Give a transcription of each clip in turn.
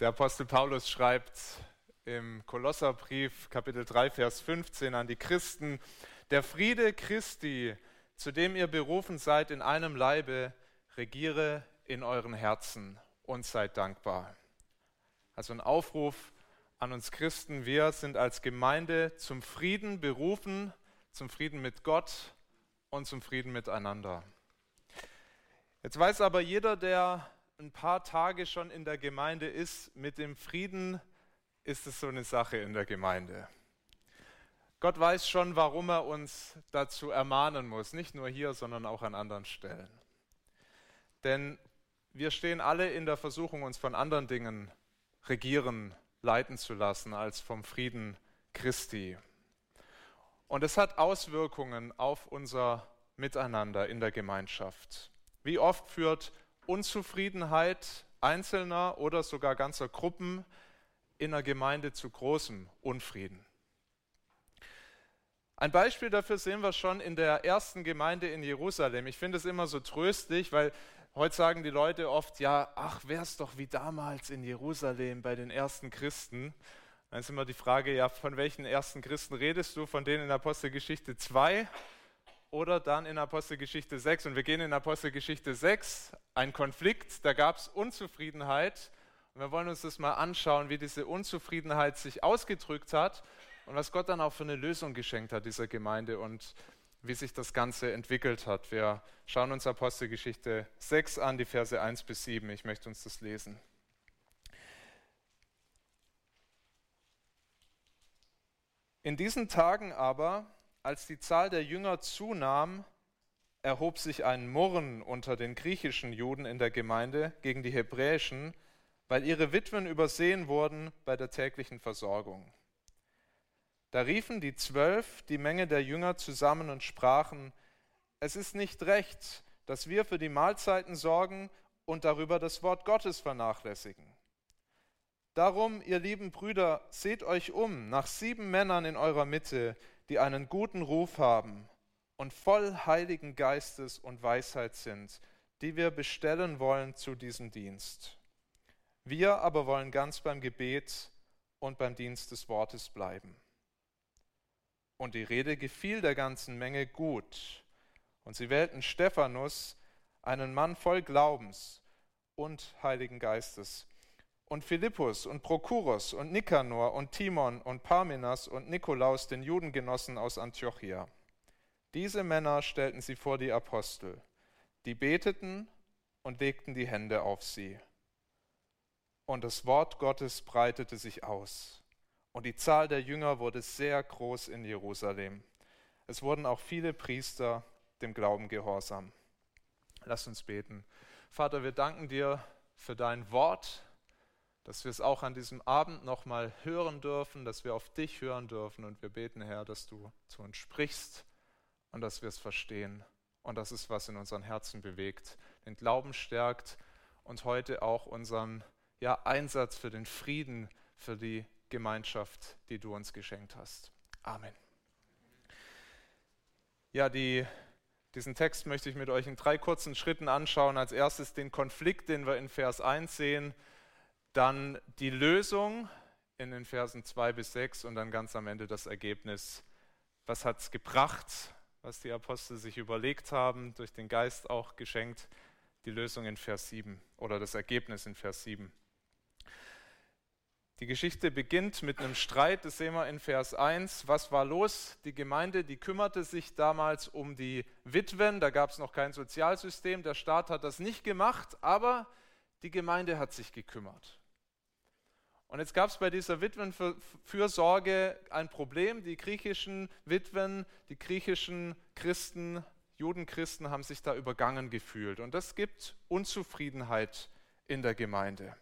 Der Apostel Paulus schreibt im Kolosserbrief Kapitel 3 Vers 15 an die Christen, der Friede Christi, zu dem ihr berufen seid in einem Leibe, regiere in euren Herzen und seid dankbar. Also ein Aufruf an uns Christen, wir sind als Gemeinde zum Frieden berufen, zum Frieden mit Gott und zum Frieden miteinander. Jetzt weiß aber jeder, der ein paar Tage schon in der Gemeinde ist, mit dem Frieden ist es so eine Sache in der Gemeinde. Gott weiß schon, warum er uns dazu ermahnen muss, nicht nur hier, sondern auch an anderen Stellen. Denn wir stehen alle in der Versuchung, uns von anderen Dingen regieren, leiten zu lassen, als vom Frieden Christi. Und es hat Auswirkungen auf unser Miteinander in der Gemeinschaft. Wie oft führt Unzufriedenheit Einzelner oder sogar ganzer Gruppen in der Gemeinde zu großem Unfrieden. Ein Beispiel dafür sehen wir schon in der ersten Gemeinde in Jerusalem. Ich finde es immer so tröstlich, weil heute sagen die Leute oft, ja, ach, wär's doch wie damals in Jerusalem bei den ersten Christen. Dann ist immer die Frage, ja, von welchen ersten Christen redest du? Von denen in Apostelgeschichte 2 oder dann in Apostelgeschichte 6. Und wir gehen in Apostelgeschichte 6, ein Konflikt, da gab es Unzufriedenheit. Und wir wollen uns das mal anschauen, wie diese Unzufriedenheit sich ausgedrückt hat und was Gott dann auch für eine Lösung geschenkt hat dieser Gemeinde und wie sich das Ganze entwickelt hat. Wir schauen uns Apostelgeschichte 6 an, die Verse 1 bis 7. Ich möchte uns das lesen. In diesen Tagen aber als die Zahl der Jünger zunahm, erhob sich ein Murren unter den griechischen Juden in der Gemeinde gegen die hebräischen, weil ihre Witwen übersehen wurden bei der täglichen Versorgung. Da riefen die Zwölf die Menge der Jünger zusammen und sprachen, es ist nicht recht, dass wir für die Mahlzeiten sorgen und darüber das Wort Gottes vernachlässigen. Darum, ihr lieben Brüder, seht euch um nach sieben Männern in eurer Mitte, die einen guten Ruf haben und voll Heiligen Geistes und Weisheit sind, die wir bestellen wollen zu diesem Dienst. Wir aber wollen ganz beim Gebet und beim Dienst des Wortes bleiben. Und die Rede gefiel der ganzen Menge gut. Und sie wählten Stephanus, einen Mann voll Glaubens und Heiligen Geistes, und Philippus und Prokurus und Nikanor und Timon und Parmenas und Nikolaus, den Judengenossen aus Antiochia. Diese Männer stellten sie vor die Apostel. Die beteten und legten die Hände auf sie. Und das Wort Gottes breitete sich aus. Und die Zahl der Jünger wurde sehr groß in Jerusalem. Es wurden auch viele Priester dem Glauben gehorsam. Lass uns beten. Vater, wir danken dir für dein Wort, dass wir es auch an diesem Abend nochmal hören dürfen, dass wir auf dich hören dürfen und wir beten, Herr, dass du zu uns sprichst und dass wir es verstehen und dass es was in unseren Herzen bewegt, den Glauben stärkt und heute auch unseren ja, Einsatz für den Frieden, für die Gemeinschaft, die du uns geschenkt hast. Amen. Ja, die, diesen Text möchte ich mit euch in drei kurzen Schritten anschauen. Als erstes den Konflikt, den wir in Vers 1 sehen dann die Lösung in den Versen 2 bis 6 und dann ganz am Ende das Ergebnis. Was hat es gebracht, was die Apostel sich überlegt haben, durch den Geist auch geschenkt? Die Lösung in Vers 7 oder das Ergebnis in Vers 7. Die Geschichte beginnt mit einem Streit, das sehen wir in Vers 1. Was war los? Die Gemeinde, die kümmerte sich damals um die Witwen, da gab es noch kein Sozialsystem, der Staat hat das nicht gemacht, aber die Gemeinde hat sich gekümmert. Und jetzt gab es bei dieser Witwenfürsorge ein Problem. Die griechischen Witwen, die griechischen Christen, Judenchristen haben sich da übergangen gefühlt. Und das gibt Unzufriedenheit in der Gemeinde.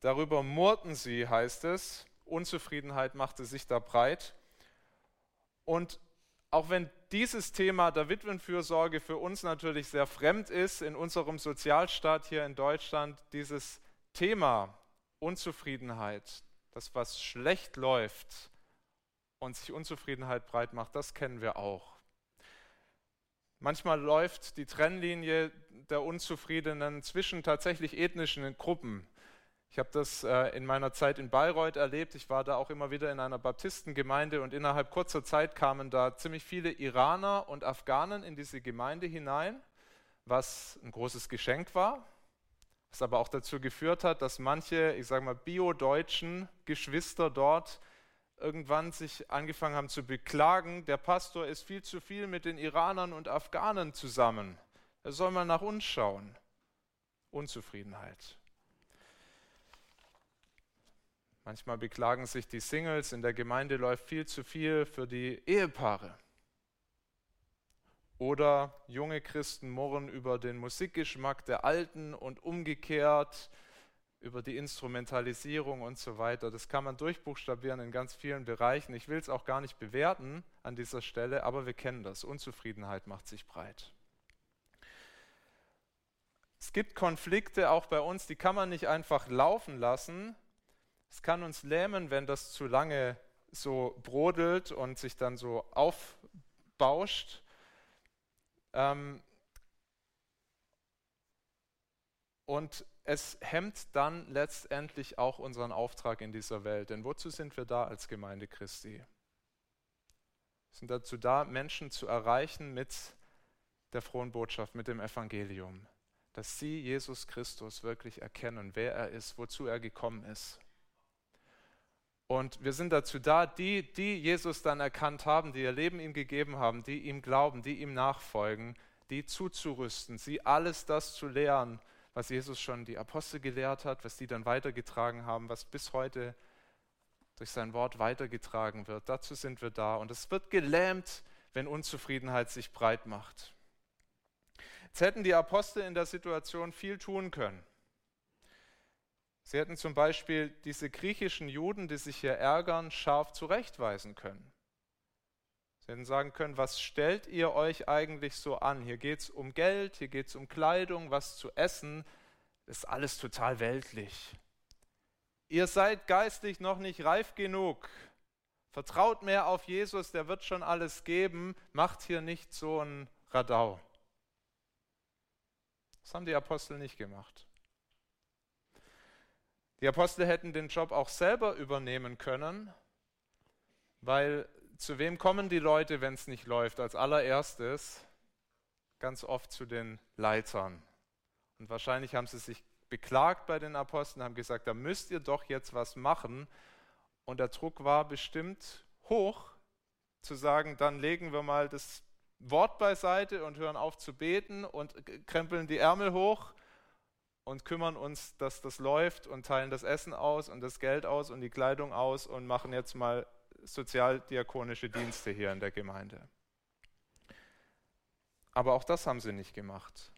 Darüber murrten sie, heißt es. Unzufriedenheit machte sich da breit. Und auch wenn dieses Thema der Witwenfürsorge für uns natürlich sehr fremd ist, in unserem Sozialstaat hier in Deutschland, dieses Thema Unzufriedenheit, das was schlecht läuft und sich Unzufriedenheit breit macht, das kennen wir auch. Manchmal läuft die Trennlinie der Unzufriedenen zwischen tatsächlich ethnischen Gruppen. Ich habe das äh, in meiner Zeit in Bayreuth erlebt. Ich war da auch immer wieder in einer Baptistengemeinde und innerhalb kurzer Zeit kamen da ziemlich viele Iraner und Afghanen in diese Gemeinde hinein, was ein großes Geschenk war, was aber auch dazu geführt hat, dass manche, ich sage mal, bio-deutschen Geschwister dort irgendwann sich angefangen haben zu beklagen, der Pastor ist viel zu viel mit den Iranern und Afghanen zusammen. Er soll mal nach uns schauen. Unzufriedenheit. Manchmal beklagen sich die Singles, in der Gemeinde läuft viel zu viel für die Ehepaare. Oder junge Christen murren über den Musikgeschmack der Alten und umgekehrt über die Instrumentalisierung und so weiter. Das kann man durchbuchstabieren in ganz vielen Bereichen. Ich will es auch gar nicht bewerten an dieser Stelle, aber wir kennen das. Unzufriedenheit macht sich breit. Es gibt Konflikte auch bei uns, die kann man nicht einfach laufen lassen, es kann uns lähmen, wenn das zu lange so brodelt und sich dann so aufbauscht. Ähm und es hemmt dann letztendlich auch unseren Auftrag in dieser Welt. Denn wozu sind wir da als Gemeinde Christi? Wir sind dazu da, Menschen zu erreichen mit der frohen Botschaft, mit dem Evangelium. Dass sie Jesus Christus wirklich erkennen, wer er ist, wozu er gekommen ist. Und wir sind dazu da, die, die Jesus dann erkannt haben, die ihr Leben ihm gegeben haben, die ihm glauben, die ihm nachfolgen, die zuzurüsten, sie alles das zu lehren, was Jesus schon die Apostel gelehrt hat, was die dann weitergetragen haben, was bis heute durch sein Wort weitergetragen wird. Dazu sind wir da. Und es wird gelähmt, wenn Unzufriedenheit sich breit macht. Jetzt hätten die Apostel in der Situation viel tun können. Sie hätten zum Beispiel diese griechischen Juden, die sich hier ärgern, scharf zurechtweisen können. Sie hätten sagen können, was stellt ihr euch eigentlich so an? Hier geht es um Geld, hier geht es um Kleidung, was zu essen. Das ist alles total weltlich. Ihr seid geistlich noch nicht reif genug. Vertraut mehr auf Jesus, der wird schon alles geben. Macht hier nicht so ein Radau. Das haben die Apostel nicht gemacht. Die Apostel hätten den Job auch selber übernehmen können, weil zu wem kommen die Leute, wenn es nicht läuft? Als allererstes ganz oft zu den Leitern. Und wahrscheinlich haben sie sich beklagt bei den Aposteln, haben gesagt, da müsst ihr doch jetzt was machen. Und der Druck war bestimmt hoch, zu sagen, dann legen wir mal das Wort beiseite und hören auf zu beten und krempeln die Ärmel hoch und kümmern uns, dass das läuft und teilen das Essen aus und das Geld aus und die Kleidung aus und machen jetzt mal sozialdiakonische Dienste hier in der Gemeinde. Aber auch das haben sie nicht gemacht.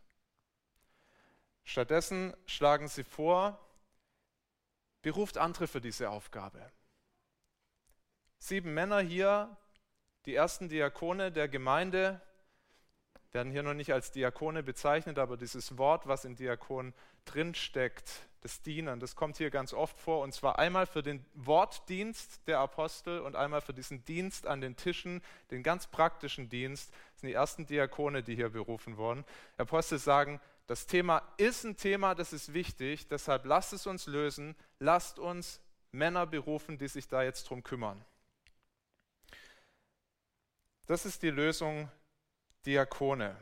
Stattdessen schlagen sie vor, beruft andere für diese Aufgabe. Sieben Männer hier, die ersten Diakone der Gemeinde, werden hier noch nicht als Diakone bezeichnet, aber dieses Wort, was in Diakon drinsteckt, das Dienen, das kommt hier ganz oft vor. Und zwar einmal für den Wortdienst der Apostel und einmal für diesen Dienst an den Tischen, den ganz praktischen Dienst. Das sind die ersten Diakone, die hier berufen wurden. Apostel sagen, das Thema ist ein Thema, das ist wichtig, deshalb lasst es uns lösen, lasst uns Männer berufen, die sich da jetzt drum kümmern. Das ist die Lösung Diakone.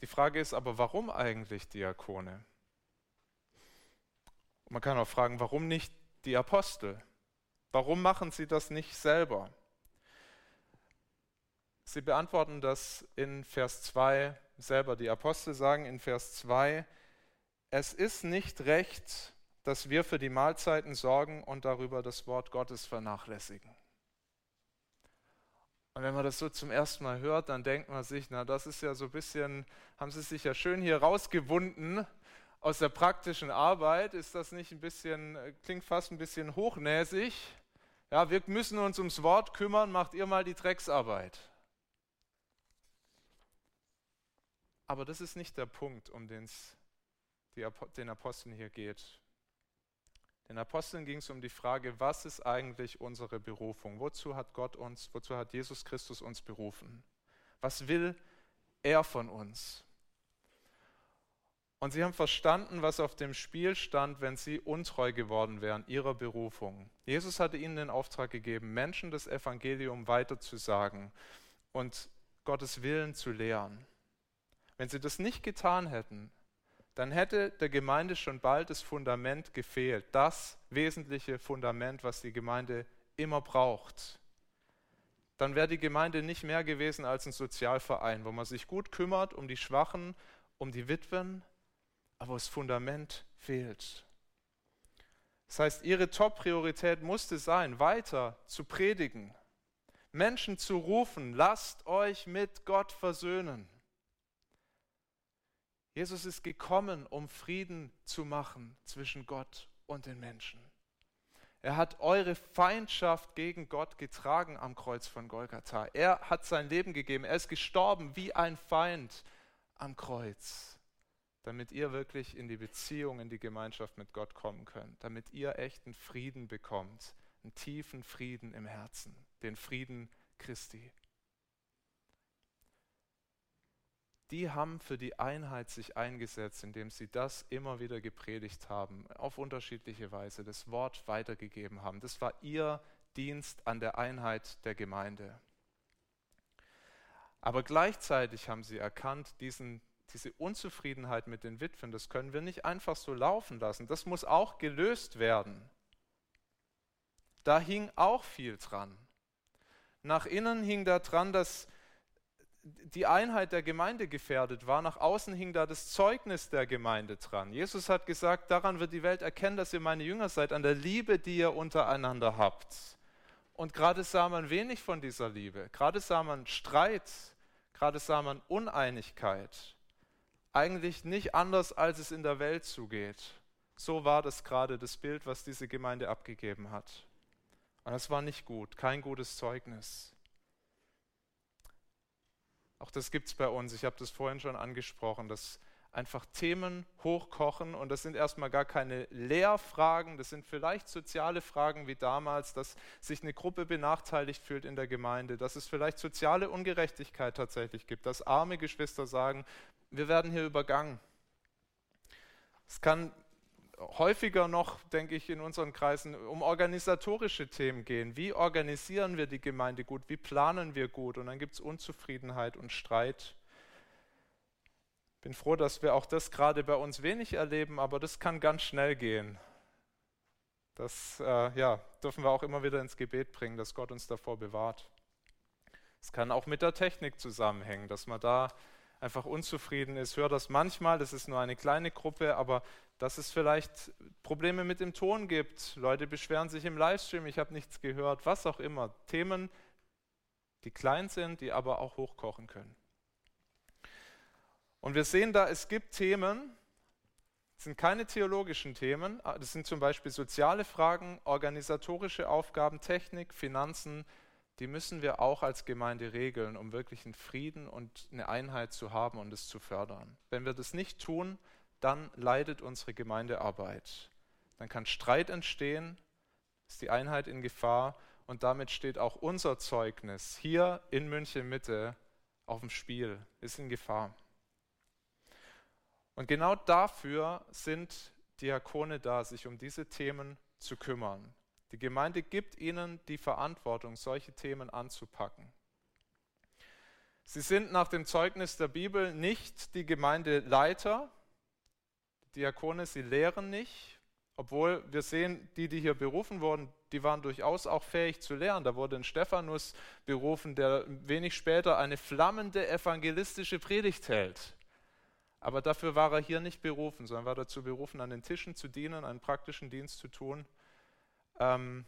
Die Frage ist aber, warum eigentlich Diakone? man kann auch fragen, warum nicht die Apostel? Warum machen sie das nicht selber? Sie beantworten das in Vers 2 selber. Die Apostel sagen in Vers 2, es ist nicht recht, dass wir für die Mahlzeiten sorgen und darüber das Wort Gottes vernachlässigen. Und wenn man das so zum ersten Mal hört, dann denkt man sich, na, das ist ja so ein bisschen, haben sie sich ja schön hier rausgewunden aus der praktischen Arbeit. Ist das nicht ein bisschen, klingt fast ein bisschen hochnäsig? Ja, wir müssen uns ums Wort kümmern, macht ihr mal die Drecksarbeit. Aber das ist nicht der Punkt, um den es den Aposteln hier geht. Den Aposteln ging es um die Frage, was ist eigentlich unsere Berufung? Wozu hat Gott uns, wozu hat Jesus Christus uns berufen? Was will er von uns? Und sie haben verstanden, was auf dem Spiel stand, wenn sie untreu geworden wären ihrer Berufung. Jesus hatte ihnen den Auftrag gegeben, Menschen das Evangelium weiterzusagen und Gottes Willen zu lehren. Wenn sie das nicht getan hätten, dann hätte der Gemeinde schon bald das Fundament gefehlt, das wesentliche Fundament, was die Gemeinde immer braucht. Dann wäre die Gemeinde nicht mehr gewesen als ein Sozialverein, wo man sich gut kümmert um die Schwachen, um die Witwen, aber das Fundament fehlt. Das heißt, ihre Top-Priorität musste sein, weiter zu predigen, Menschen zu rufen, lasst euch mit Gott versöhnen. Jesus ist gekommen, um Frieden zu machen zwischen Gott und den Menschen. Er hat eure Feindschaft gegen Gott getragen am Kreuz von Golgatha. Er hat sein Leben gegeben. Er ist gestorben wie ein Feind am Kreuz, damit ihr wirklich in die Beziehung, in die Gemeinschaft mit Gott kommen könnt, damit ihr echten Frieden bekommt, einen tiefen Frieden im Herzen, den Frieden Christi. Die haben für die Einheit sich eingesetzt, indem sie das immer wieder gepredigt haben, auf unterschiedliche Weise, das Wort weitergegeben haben. Das war ihr Dienst an der Einheit der Gemeinde. Aber gleichzeitig haben sie erkannt, diesen, diese Unzufriedenheit mit den Witwen, das können wir nicht einfach so laufen lassen. Das muss auch gelöst werden. Da hing auch viel dran. Nach innen hing da dran, dass die Einheit der Gemeinde gefährdet war. Nach außen hing da das Zeugnis der Gemeinde dran. Jesus hat gesagt, daran wird die Welt erkennen, dass ihr meine Jünger seid, an der Liebe, die ihr untereinander habt. Und gerade sah man wenig von dieser Liebe. Gerade sah man Streit, gerade sah man Uneinigkeit. Eigentlich nicht anders, als es in der Welt zugeht. So war das gerade das Bild, was diese Gemeinde abgegeben hat. Und das war nicht gut, kein gutes Zeugnis. Auch das gibt es bei uns. Ich habe das vorhin schon angesprochen, dass einfach Themen hochkochen und das sind erstmal gar keine Lehrfragen, das sind vielleicht soziale Fragen wie damals, dass sich eine Gruppe benachteiligt fühlt in der Gemeinde, dass es vielleicht soziale Ungerechtigkeit tatsächlich gibt, dass arme Geschwister sagen, wir werden hier übergangen. Es kann häufiger noch, denke ich, in unseren Kreisen um organisatorische Themen gehen. Wie organisieren wir die Gemeinde gut? Wie planen wir gut? Und dann gibt es Unzufriedenheit und Streit. Bin froh, dass wir auch das gerade bei uns wenig erleben, aber das kann ganz schnell gehen. Das äh, ja, dürfen wir auch immer wieder ins Gebet bringen, dass Gott uns davor bewahrt. Es kann auch mit der Technik zusammenhängen, dass man da einfach unzufrieden ist. Hör das manchmal, das ist nur eine kleine Gruppe, aber dass es vielleicht Probleme mit dem Ton gibt. Leute beschweren sich im Livestream, ich habe nichts gehört, was auch immer. Themen, die klein sind, die aber auch hochkochen können. Und wir sehen da, es gibt Themen, das sind keine theologischen Themen, das sind zum Beispiel soziale Fragen, organisatorische Aufgaben, Technik, Finanzen, die müssen wir auch als Gemeinde regeln, um wirklich einen Frieden und eine Einheit zu haben und es zu fördern. Wenn wir das nicht tun, dann leidet unsere Gemeindearbeit. Dann kann Streit entstehen, ist die Einheit in Gefahr und damit steht auch unser Zeugnis hier in München Mitte auf dem Spiel, ist in Gefahr. Und genau dafür sind Diakone da, sich um diese Themen zu kümmern. Die Gemeinde gibt ihnen die Verantwortung, solche Themen anzupacken. Sie sind nach dem Zeugnis der Bibel nicht die Gemeindeleiter, Diakone, sie lehren nicht, obwohl wir sehen, die, die hier berufen wurden, die waren durchaus auch fähig zu lehren. Da wurde ein Stephanus berufen, der wenig später eine flammende evangelistische Predigt hält. Aber dafür war er hier nicht berufen, sondern war dazu berufen, an den Tischen zu dienen, einen praktischen Dienst zu tun. Ähm,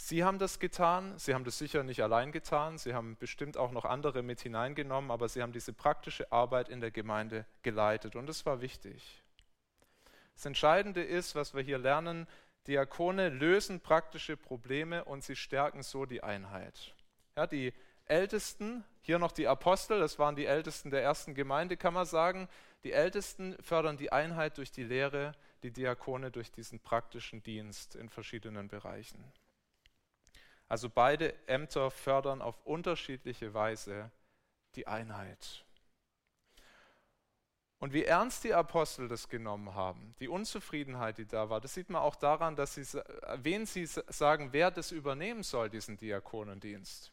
Sie haben das getan, Sie haben das sicher nicht allein getan, Sie haben bestimmt auch noch andere mit hineingenommen, aber Sie haben diese praktische Arbeit in der Gemeinde geleitet und das war wichtig. Das Entscheidende ist, was wir hier lernen, Diakone lösen praktische Probleme und sie stärken so die Einheit. Ja, die Ältesten, hier noch die Apostel, das waren die Ältesten der ersten Gemeinde, kann man sagen, die Ältesten fördern die Einheit durch die Lehre, die Diakone durch diesen praktischen Dienst in verschiedenen Bereichen. Also beide Ämter fördern auf unterschiedliche Weise die Einheit. Und wie ernst die Apostel das genommen haben, die Unzufriedenheit, die da war, das sieht man auch daran, dass sie, wen sie sagen, wer das übernehmen soll, diesen Diakonendienst.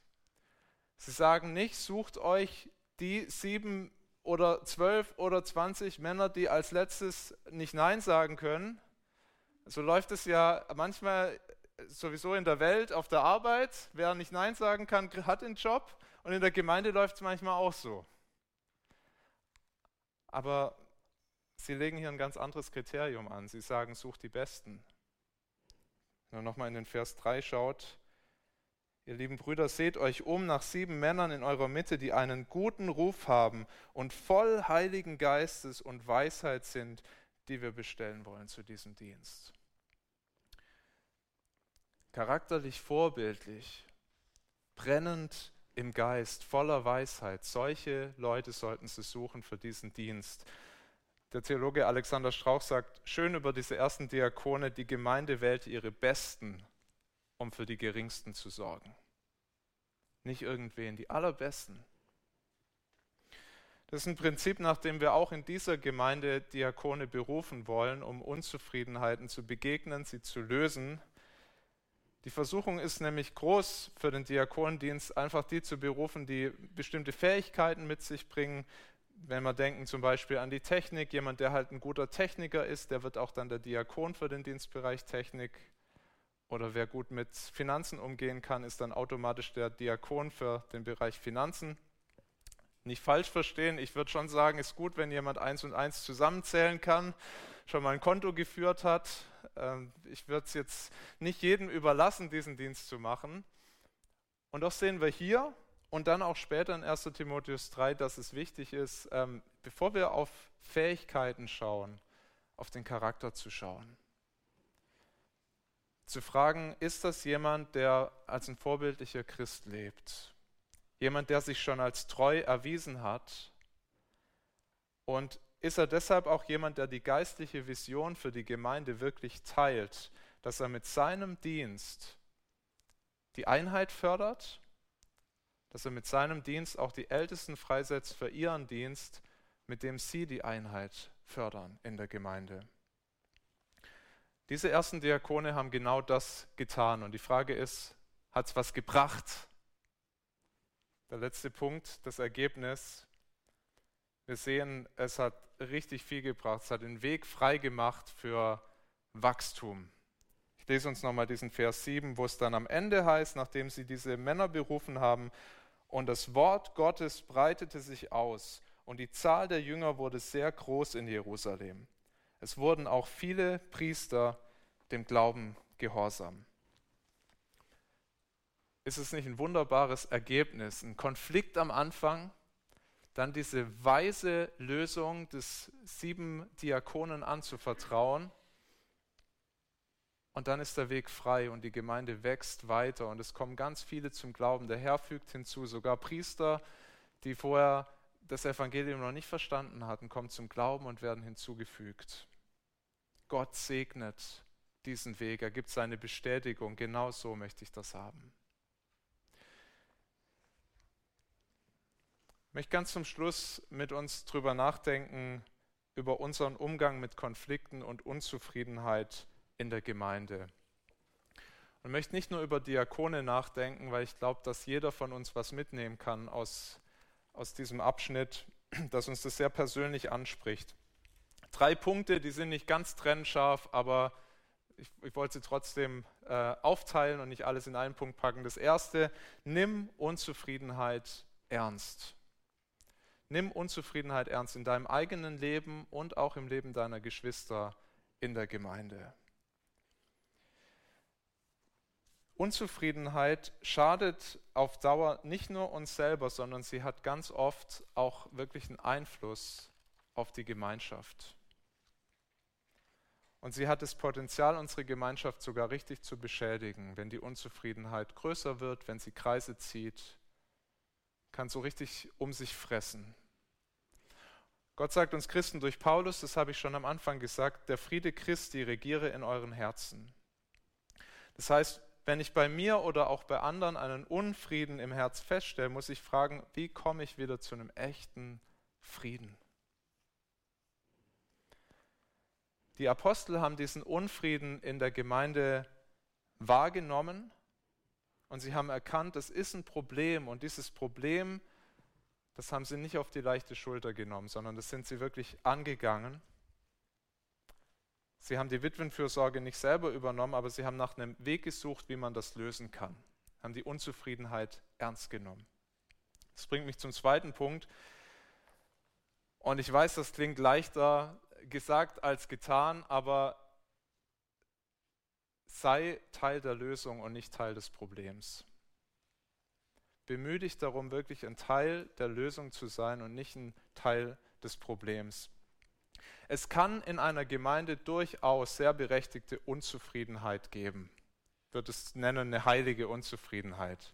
Sie sagen nicht, sucht euch die sieben oder zwölf oder zwanzig Männer, die als letztes nicht Nein sagen können. So läuft es ja manchmal sowieso in der Welt, auf der Arbeit. Wer nicht Nein sagen kann, hat einen Job. Und in der Gemeinde läuft es manchmal auch so. Aber sie legen hier ein ganz anderes Kriterium an. Sie sagen, sucht die Besten. Wenn man nochmal in den Vers 3 schaut, ihr lieben Brüder, seht euch um nach sieben Männern in eurer Mitte, die einen guten Ruf haben und voll Heiligen Geistes und Weisheit sind, die wir bestellen wollen zu diesem Dienst. Charakterlich vorbildlich, brennend im Geist, voller Weisheit. Solche Leute sollten Sie suchen für diesen Dienst. Der Theologe Alexander Strauch sagt schön über diese ersten Diakone, die Gemeinde wählte ihre Besten, um für die Geringsten zu sorgen. Nicht irgendwen, die allerbesten. Das ist ein Prinzip, nach dem wir auch in dieser Gemeinde Diakone berufen wollen, um Unzufriedenheiten zu begegnen, sie zu lösen die Versuchung ist nämlich groß für den Diakonendienst, einfach die zu berufen, die bestimmte Fähigkeiten mit sich bringen. Wenn wir denken zum Beispiel an die Technik, jemand, der halt ein guter Techniker ist, der wird auch dann der Diakon für den Dienstbereich Technik. Oder wer gut mit Finanzen umgehen kann, ist dann automatisch der Diakon für den Bereich Finanzen. Nicht falsch verstehen, ich würde schon sagen, es ist gut, wenn jemand eins und eins zusammenzählen kann, schon mal ein Konto geführt hat, ähm, ich würde es jetzt nicht jedem überlassen, diesen Dienst zu machen. Und doch sehen wir hier und dann auch später in 1 Timotheus 3, dass es wichtig ist, ähm, bevor wir auf Fähigkeiten schauen, auf den Charakter zu schauen. Zu fragen, ist das jemand, der als ein vorbildlicher Christ lebt? Jemand, der sich schon als treu erwiesen hat und ist er deshalb auch jemand, der die geistliche Vision für die Gemeinde wirklich teilt, dass er mit seinem Dienst die Einheit fördert, dass er mit seinem Dienst auch die Ältesten freisetzt für ihren Dienst, mit dem sie die Einheit fördern in der Gemeinde. Diese ersten Diakone haben genau das getan und die Frage ist, hat es was gebracht? Der letzte Punkt, das Ergebnis. Wir sehen, es hat richtig viel gebracht. Es hat den Weg frei gemacht für Wachstum. Ich lese uns nochmal diesen Vers 7, wo es dann am Ende heißt, nachdem sie diese Männer berufen haben, und das Wort Gottes breitete sich aus und die Zahl der Jünger wurde sehr groß in Jerusalem. Es wurden auch viele Priester dem Glauben gehorsam. Ist es nicht ein wunderbares Ergebnis? Ein Konflikt am Anfang, dann diese weise Lösung des sieben Diakonen anzuvertrauen. Und dann ist der Weg frei und die Gemeinde wächst weiter und es kommen ganz viele zum Glauben. Der Herr fügt hinzu, sogar Priester, die vorher das Evangelium noch nicht verstanden hatten, kommen zum Glauben und werden hinzugefügt. Gott segnet diesen Weg, er gibt seine Bestätigung. Genau so möchte ich das haben. Ich möchte ganz zum Schluss mit uns darüber nachdenken, über unseren Umgang mit Konflikten und Unzufriedenheit in der Gemeinde. Und möchte nicht nur über Diakone nachdenken, weil ich glaube, dass jeder von uns was mitnehmen kann aus, aus diesem Abschnitt, dass uns das sehr persönlich anspricht. Drei Punkte, die sind nicht ganz trennscharf, aber ich, ich wollte sie trotzdem äh, aufteilen und nicht alles in einen Punkt packen. Das erste, nimm Unzufriedenheit ernst. Nimm Unzufriedenheit ernst in deinem eigenen Leben und auch im Leben deiner Geschwister in der Gemeinde. Unzufriedenheit schadet auf Dauer nicht nur uns selber, sondern sie hat ganz oft auch wirklich einen Einfluss auf die Gemeinschaft. Und sie hat das Potenzial, unsere Gemeinschaft sogar richtig zu beschädigen, wenn die Unzufriedenheit größer wird, wenn sie Kreise zieht, kann so richtig um sich fressen. Gott sagt uns Christen durch Paulus, das habe ich schon am Anfang gesagt, der Friede Christi regiere in euren Herzen. Das heißt, wenn ich bei mir oder auch bei anderen einen Unfrieden im Herz feststelle, muss ich fragen, wie komme ich wieder zu einem echten Frieden? Die Apostel haben diesen Unfrieden in der Gemeinde wahrgenommen und sie haben erkannt, das ist ein Problem und dieses Problem, das haben sie nicht auf die leichte Schulter genommen, sondern das sind sie wirklich angegangen. Sie haben die Witwenfürsorge nicht selber übernommen, aber sie haben nach einem Weg gesucht, wie man das lösen kann, haben die Unzufriedenheit ernst genommen. Das bringt mich zum zweiten Punkt. Und ich weiß, das klingt leichter gesagt als getan, aber sei Teil der Lösung und nicht Teil des Problems. Bemühe dich darum, wirklich ein Teil der Lösung zu sein und nicht ein Teil des Problems. Es kann in einer Gemeinde durchaus sehr berechtigte Unzufriedenheit geben. Ich würde es nennen eine heilige Unzufriedenheit.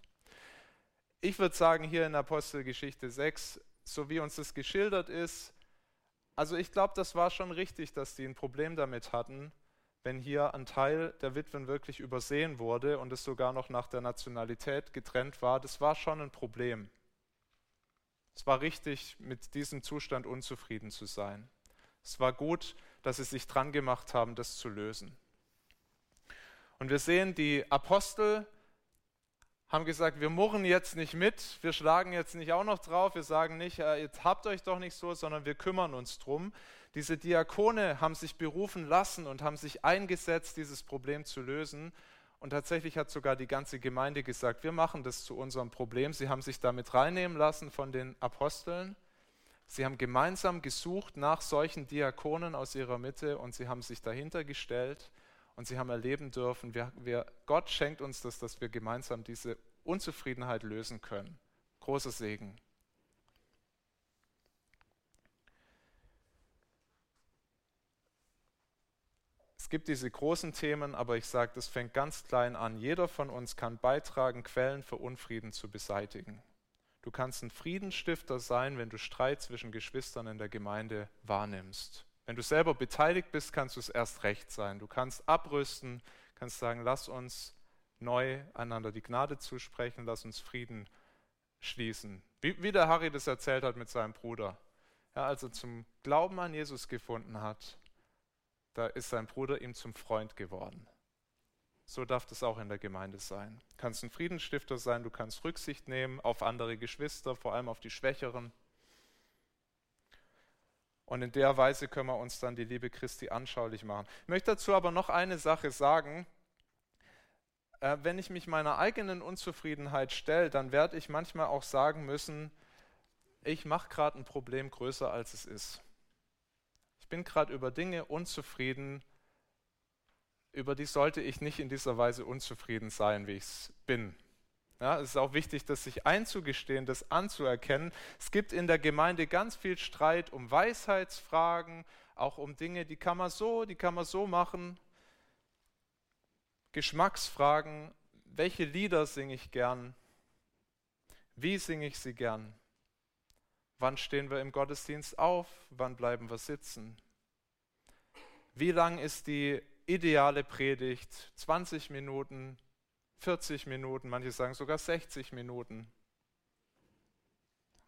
Ich würde sagen, hier in Apostelgeschichte 6, so wie uns das geschildert ist, also ich glaube, das war schon richtig, dass die ein Problem damit hatten, wenn hier ein Teil der Witwen wirklich übersehen wurde und es sogar noch nach der Nationalität getrennt war, das war schon ein Problem. Es war richtig, mit diesem Zustand unzufrieden zu sein. Es war gut, dass sie sich dran gemacht haben, das zu lösen. Und wir sehen, die Apostel haben gesagt, wir murren jetzt nicht mit, wir schlagen jetzt nicht auch noch drauf, wir sagen nicht, äh, jetzt habt euch doch nicht so, sondern wir kümmern uns drum. Diese Diakone haben sich berufen lassen und haben sich eingesetzt, dieses Problem zu lösen. Und tatsächlich hat sogar die ganze Gemeinde gesagt, wir machen das zu unserem Problem. Sie haben sich damit reinnehmen lassen von den Aposteln. Sie haben gemeinsam gesucht nach solchen Diakonen aus ihrer Mitte und sie haben sich dahinter gestellt und sie haben erleben dürfen, wir, wir, Gott schenkt uns das, dass wir gemeinsam diese Unzufriedenheit lösen können. Großer Segen. gibt diese großen Themen, aber ich sage, das fängt ganz klein an. Jeder von uns kann beitragen, Quellen für Unfrieden zu beseitigen. Du kannst ein Friedensstifter sein, wenn du Streit zwischen Geschwistern in der Gemeinde wahrnimmst. Wenn du selber beteiligt bist, kannst du es erst recht sein. Du kannst abrüsten, kannst sagen, lass uns neu einander die Gnade zusprechen, lass uns Frieden schließen. Wie, wie der Harry das erzählt hat mit seinem Bruder. Ja, als er zum Glauben an Jesus gefunden hat, da ist sein Bruder ihm zum Freund geworden. So darf das auch in der Gemeinde sein. Du kannst ein Friedensstifter sein, du kannst Rücksicht nehmen auf andere Geschwister, vor allem auf die Schwächeren. Und in der Weise können wir uns dann die Liebe Christi anschaulich machen. Ich möchte dazu aber noch eine Sache sagen. Äh, wenn ich mich meiner eigenen Unzufriedenheit stelle, dann werde ich manchmal auch sagen müssen, ich mache gerade ein Problem größer, als es ist bin gerade über Dinge unzufrieden, über die sollte ich nicht in dieser Weise unzufrieden sein, wie ich es bin. Ja, es ist auch wichtig, das sich einzugestehen, das anzuerkennen. Es gibt in der Gemeinde ganz viel Streit um Weisheitsfragen, auch um Dinge, die kann man so, die kann man so machen. Geschmacksfragen, welche Lieder singe ich gern? Wie singe ich sie gern? Wann stehen wir im Gottesdienst auf? Wann bleiben wir sitzen? Wie lang ist die ideale Predigt? 20 Minuten, 40 Minuten, manche sagen sogar 60 Minuten.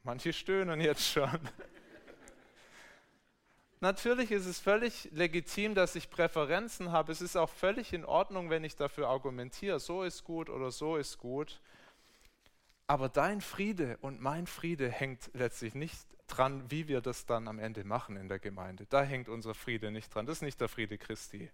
Manche stöhnen jetzt schon. Natürlich ist es völlig legitim, dass ich Präferenzen habe. Es ist auch völlig in Ordnung, wenn ich dafür argumentiere, so ist gut oder so ist gut. Aber dein Friede und mein Friede hängt letztlich nicht dran, wie wir das dann am Ende machen in der Gemeinde. Da hängt unser Friede nicht dran. Das ist nicht der Friede Christi.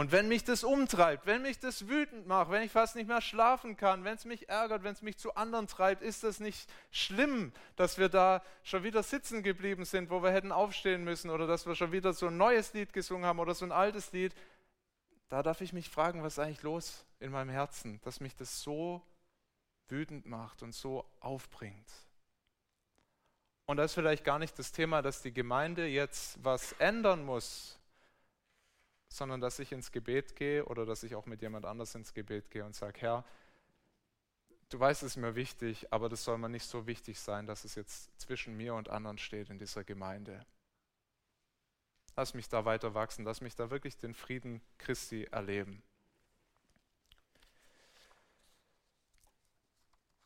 Und wenn mich das umtreibt, wenn mich das wütend macht, wenn ich fast nicht mehr schlafen kann, wenn es mich ärgert, wenn es mich zu anderen treibt, ist das nicht schlimm, dass wir da schon wieder sitzen geblieben sind, wo wir hätten aufstehen müssen oder dass wir schon wieder so ein neues Lied gesungen haben oder so ein altes Lied. Da darf ich mich fragen, was ist eigentlich los in meinem Herzen, dass mich das so wütend macht und so aufbringt. Und das ist vielleicht gar nicht das Thema, dass die Gemeinde jetzt was ändern muss, sondern dass ich ins Gebet gehe oder dass ich auch mit jemand anders ins Gebet gehe und sage, Herr, du weißt, es ist mir wichtig, aber das soll mir nicht so wichtig sein, dass es jetzt zwischen mir und anderen steht in dieser Gemeinde. Lass mich da weiter wachsen, lass mich da wirklich den Frieden Christi erleben.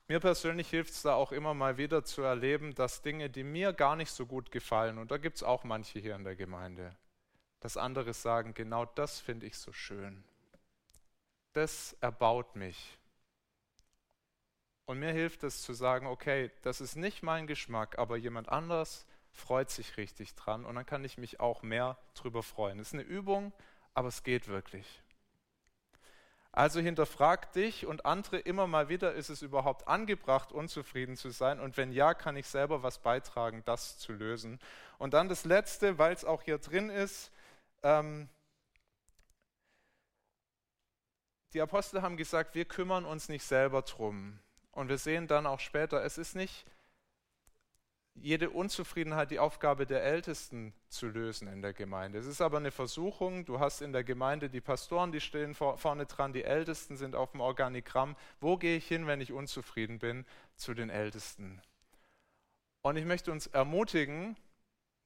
Mir persönlich hilft es da auch immer mal wieder zu erleben, dass Dinge, die mir gar nicht so gut gefallen, und da gibt es auch manche hier in der Gemeinde, dass andere sagen, genau das finde ich so schön. Das erbaut mich. Und mir hilft es zu sagen, okay, das ist nicht mein Geschmack, aber jemand anders freut sich richtig dran und dann kann ich mich auch mehr drüber freuen. Es ist eine Übung, aber es geht wirklich. Also hinterfrag dich und andere immer mal wieder, ist es überhaupt angebracht, unzufrieden zu sein? Und wenn ja, kann ich selber was beitragen, das zu lösen. Und dann das Letzte, weil es auch hier drin ist. Ähm, die Apostel haben gesagt, wir kümmern uns nicht selber drum. Und wir sehen dann auch später, es ist nicht jede Unzufriedenheit die Aufgabe der Ältesten zu lösen in der Gemeinde. Es ist aber eine Versuchung. Du hast in der Gemeinde die Pastoren, die stehen vor, vorne dran, die Ältesten sind auf dem Organigramm. Wo gehe ich hin, wenn ich unzufrieden bin? Zu den Ältesten. Und ich möchte uns ermutigen,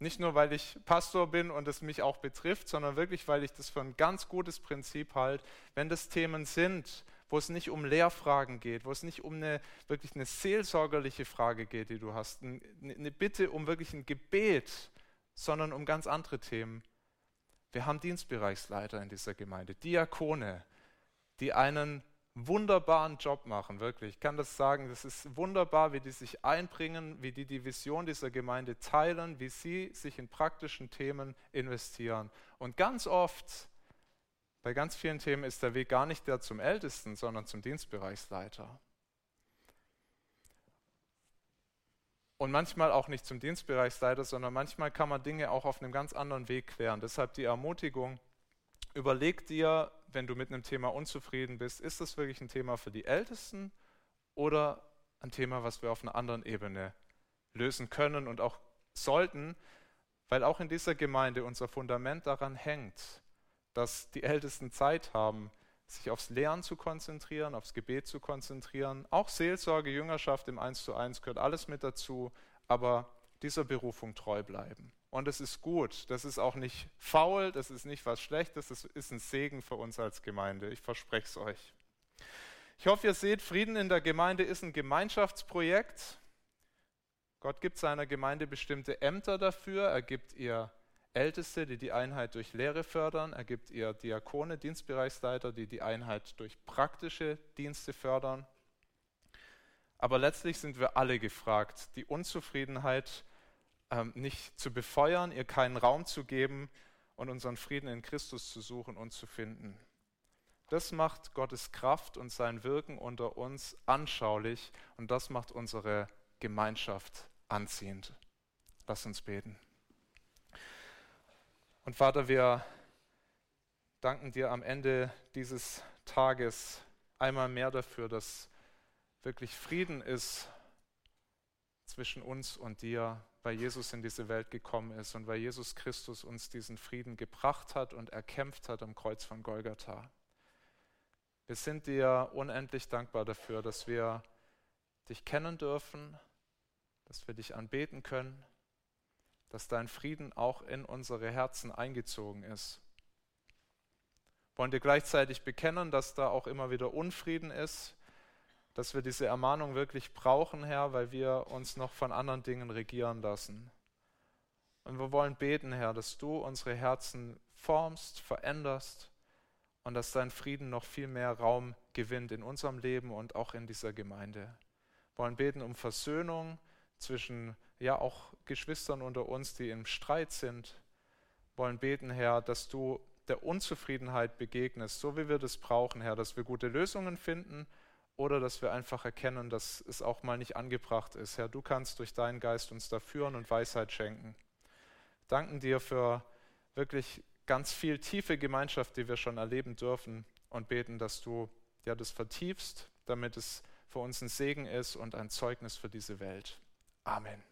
nicht nur weil ich Pastor bin und es mich auch betrifft, sondern wirklich, weil ich das für ein ganz gutes Prinzip halte, wenn das Themen sind, wo es nicht um Lehrfragen geht, wo es nicht um eine wirklich eine seelsorgerliche Frage geht, die du hast, eine Bitte um wirklich ein Gebet, sondern um ganz andere Themen. Wir haben Dienstbereichsleiter in dieser Gemeinde, Diakone, die einen wunderbaren Job machen, wirklich. Ich kann das sagen, das ist wunderbar, wie die sich einbringen, wie die die Vision dieser Gemeinde teilen, wie sie sich in praktischen Themen investieren. Und ganz oft bei ganz vielen Themen ist der Weg gar nicht der zum Ältesten, sondern zum Dienstbereichsleiter. Und manchmal auch nicht zum Dienstbereichsleiter, sondern manchmal kann man Dinge auch auf einem ganz anderen Weg klären. Deshalb die Ermutigung, überleg dir, wenn du mit einem Thema unzufrieden bist, ist das wirklich ein Thema für die Ältesten oder ein Thema, was wir auf einer anderen Ebene lösen können und auch sollten, weil auch in dieser Gemeinde unser Fundament daran hängt, dass die Ältesten Zeit haben, sich aufs Lernen zu konzentrieren, aufs Gebet zu konzentrieren. Auch Seelsorge, Jüngerschaft im Eins zu eins gehört alles mit dazu, aber dieser Berufung treu bleiben. Und es ist gut, das ist auch nicht faul, das ist nicht was Schlechtes, das ist ein Segen für uns als Gemeinde. Ich verspreche es euch. Ich hoffe, ihr seht, Frieden in der Gemeinde ist ein Gemeinschaftsprojekt. Gott gibt seiner Gemeinde bestimmte Ämter dafür, er gibt ihr Älteste, die die Einheit durch Lehre fördern. Er gibt ihr Diakone, Dienstbereichsleiter, die die Einheit durch praktische Dienste fördern. Aber letztlich sind wir alle gefragt, die Unzufriedenheit ähm, nicht zu befeuern, ihr keinen Raum zu geben und unseren Frieden in Christus zu suchen und zu finden. Das macht Gottes Kraft und sein Wirken unter uns anschaulich und das macht unsere Gemeinschaft anziehend. Lass uns beten. Und Vater, wir danken dir am Ende dieses Tages einmal mehr dafür, dass wirklich Frieden ist zwischen uns und dir, weil Jesus in diese Welt gekommen ist und weil Jesus Christus uns diesen Frieden gebracht hat und erkämpft hat am Kreuz von Golgatha. Wir sind dir unendlich dankbar dafür, dass wir dich kennen dürfen, dass wir dich anbeten können dass dein Frieden auch in unsere Herzen eingezogen ist. Wollen dir gleichzeitig bekennen, dass da auch immer wieder Unfrieden ist, dass wir diese Ermahnung wirklich brauchen, Herr, weil wir uns noch von anderen Dingen regieren lassen. Und wir wollen beten, Herr, dass du unsere Herzen formst, veränderst und dass dein Frieden noch viel mehr Raum gewinnt in unserem Leben und auch in dieser Gemeinde. Wir wollen beten um Versöhnung zwischen ja auch Geschwistern unter uns, die im Streit sind, wollen beten, Herr, dass du der Unzufriedenheit begegnest, so wie wir das brauchen, Herr, dass wir gute Lösungen finden oder dass wir einfach erkennen, dass es auch mal nicht angebracht ist. Herr, du kannst durch deinen Geist uns da führen und Weisheit schenken. Danken dir für wirklich ganz viel tiefe Gemeinschaft, die wir schon erleben dürfen und beten, dass du ja das vertiefst, damit es für uns ein Segen ist und ein Zeugnis für diese Welt. Amen.